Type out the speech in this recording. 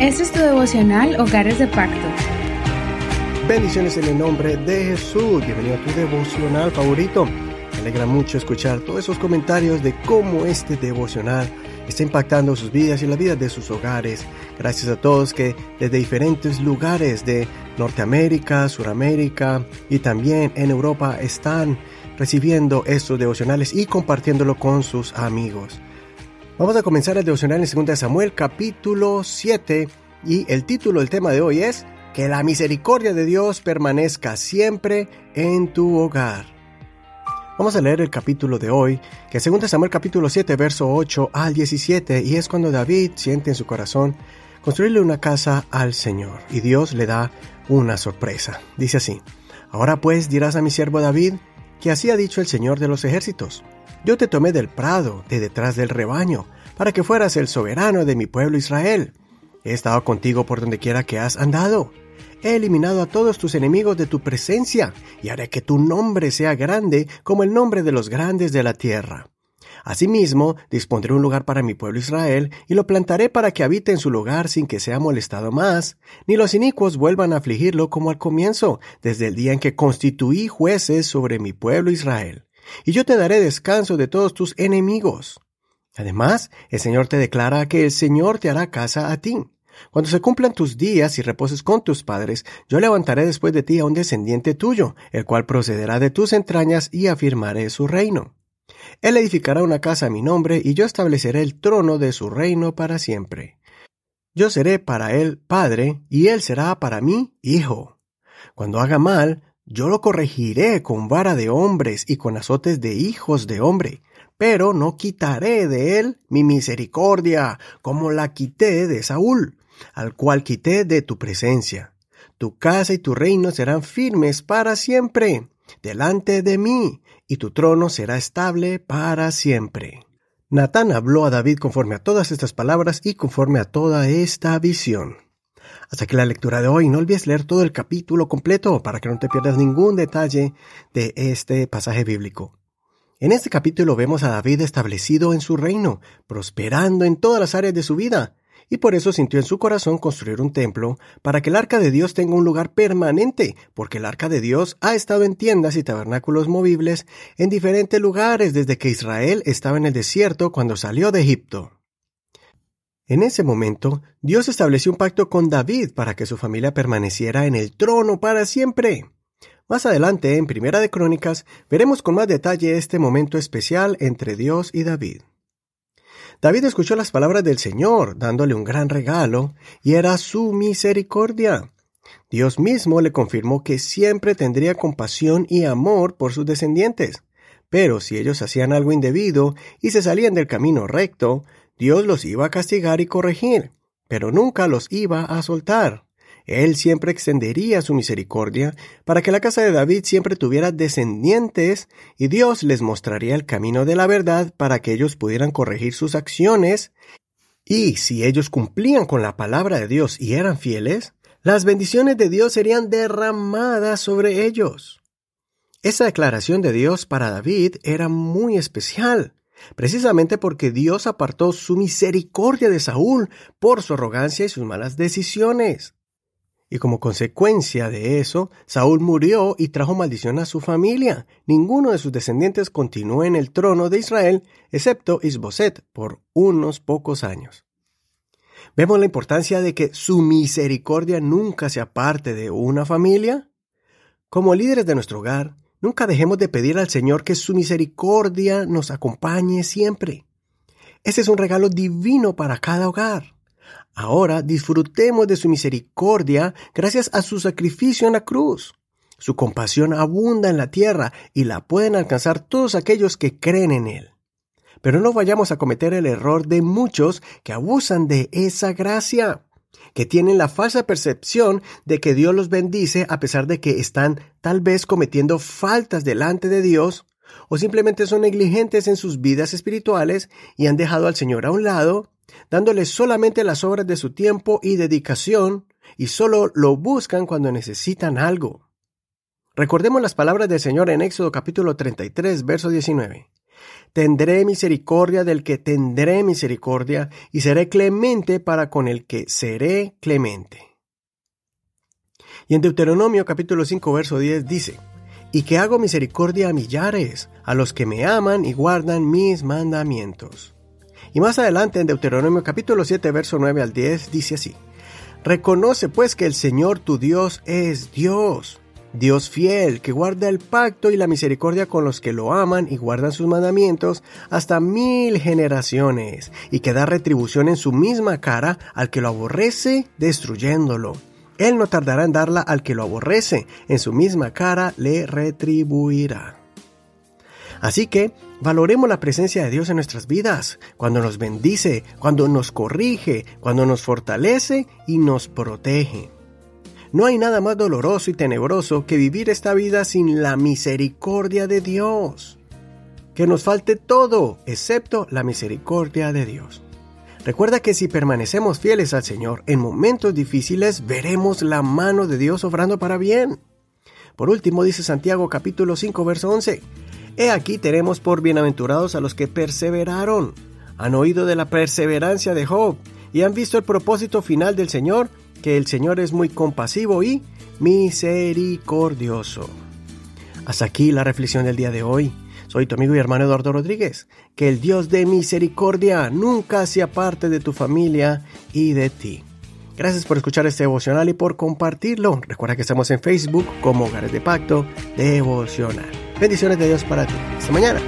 Este es tu devocional Hogares de Pacto. Bendiciones en el nombre de Jesús. Bienvenido a tu devocional favorito. Me alegra mucho escuchar todos esos comentarios de cómo este devocional está impactando sus vidas y la vida de sus hogares. Gracias a todos que desde diferentes lugares de Norteamérica, Suramérica y también en Europa están recibiendo estos devocionales y compartiéndolo con sus amigos. Vamos a comenzar el devocional en 2 Samuel capítulo 7 y el título del tema de hoy es Que la misericordia de Dios permanezca siempre en tu hogar. Vamos a leer el capítulo de hoy, que es 2 Samuel capítulo 7, verso 8 al 17, y es cuando David siente en su corazón construirle una casa al Señor, y Dios le da una sorpresa. Dice así, Ahora pues dirás a mi siervo David, que así ha dicho el Señor de los ejércitos, yo te tomé del prado, de detrás del rebaño, para que fueras el soberano de mi pueblo Israel. He estado contigo por donde quiera que has andado he eliminado a todos tus enemigos de tu presencia, y haré que tu nombre sea grande como el nombre de los grandes de la tierra. Asimismo, dispondré un lugar para mi pueblo Israel, y lo plantaré para que habite en su lugar sin que sea molestado más, ni los inicuos vuelvan a afligirlo como al comienzo, desde el día en que constituí jueces sobre mi pueblo Israel. Y yo te daré descanso de todos tus enemigos. Además, el Señor te declara que el Señor te hará casa a ti cuando se cumplan tus días y reposes con tus padres, yo levantaré después de ti a un descendiente tuyo, el cual procederá de tus entrañas y afirmaré su reino. Él edificará una casa a mi nombre y yo estableceré el trono de su reino para siempre. Yo seré para él padre y él será para mí hijo. Cuando haga mal, yo lo corregiré con vara de hombres y con azotes de hijos de hombre, pero no quitaré de él mi misericordia, como la quité de Saúl al cual quité de tu presencia. Tu casa y tu reino serán firmes para siempre delante de mí, y tu trono será estable para siempre. Natán habló a David conforme a todas estas palabras y conforme a toda esta visión. Hasta que la lectura de hoy, no olvides leer todo el capítulo completo para que no te pierdas ningún detalle de este pasaje bíblico. En este capítulo vemos a David establecido en su reino, prosperando en todas las áreas de su vida, y por eso sintió en su corazón construir un templo para que el arca de Dios tenga un lugar permanente, porque el arca de Dios ha estado en tiendas y tabernáculos movibles en diferentes lugares desde que Israel estaba en el desierto cuando salió de Egipto. En ese momento, Dios estableció un pacto con David para que su familia permaneciera en el trono para siempre. Más adelante, en Primera de Crónicas, veremos con más detalle este momento especial entre Dios y David. David escuchó las palabras del Señor, dándole un gran regalo, y era su misericordia. Dios mismo le confirmó que siempre tendría compasión y amor por sus descendientes. Pero si ellos hacían algo indebido y se salían del camino recto, Dios los iba a castigar y corregir, pero nunca los iba a soltar. Él siempre extendería su misericordia para que la casa de David siempre tuviera descendientes y Dios les mostraría el camino de la verdad para que ellos pudieran corregir sus acciones y si ellos cumplían con la palabra de Dios y eran fieles, las bendiciones de Dios serían derramadas sobre ellos. Esa declaración de Dios para David era muy especial, precisamente porque Dios apartó su misericordia de Saúl por su arrogancia y sus malas decisiones. Y como consecuencia de eso, Saúl murió y trajo maldición a su familia. Ninguno de sus descendientes continuó en el trono de Israel, excepto Isboset, por unos pocos años. Vemos la importancia de que su misericordia nunca sea parte de una familia. Como líderes de nuestro hogar, nunca dejemos de pedir al Señor que su misericordia nos acompañe siempre. Ese es un regalo divino para cada hogar. Ahora disfrutemos de su misericordia gracias a su sacrificio en la cruz. Su compasión abunda en la tierra y la pueden alcanzar todos aquellos que creen en Él. Pero no vayamos a cometer el error de muchos que abusan de esa gracia, que tienen la falsa percepción de que Dios los bendice a pesar de que están tal vez cometiendo faltas delante de Dios o simplemente son negligentes en sus vidas espirituales y han dejado al Señor a un lado dándoles solamente las obras de su tiempo y dedicación, y solo lo buscan cuando necesitan algo. Recordemos las palabras del Señor en Éxodo capítulo 33, verso 19. Tendré misericordia del que tendré misericordia, y seré clemente para con el que seré clemente. Y en Deuteronomio capítulo 5 verso 10 dice, y que hago misericordia a millares, a los que me aman y guardan mis mandamientos. Y más adelante en Deuteronomio capítulo 7 verso 9 al 10 dice así, Reconoce pues que el Señor tu Dios es Dios, Dios fiel, que guarda el pacto y la misericordia con los que lo aman y guardan sus mandamientos hasta mil generaciones, y que da retribución en su misma cara al que lo aborrece, destruyéndolo. Él no tardará en darla al que lo aborrece, en su misma cara le retribuirá. Así que valoremos la presencia de Dios en nuestras vidas, cuando nos bendice, cuando nos corrige, cuando nos fortalece y nos protege. No hay nada más doloroso y tenebroso que vivir esta vida sin la misericordia de Dios. Que nos falte todo excepto la misericordia de Dios. Recuerda que si permanecemos fieles al Señor en momentos difíciles, veremos la mano de Dios obrando para bien. Por último, dice Santiago capítulo 5, verso 11, He aquí tenemos por bienaventurados a los que perseveraron. Han oído de la perseverancia de Job y han visto el propósito final del Señor, que el Señor es muy compasivo y misericordioso. Hasta aquí la reflexión del día de hoy. Soy tu amigo y hermano Eduardo Rodríguez. Que el Dios de misericordia nunca se aparte de tu familia y de ti. Gracias por escuchar este devocional y por compartirlo. Recuerda que estamos en Facebook como Hogares de Pacto Devocional. Bendiciones de Dios para ti. Hasta mañana.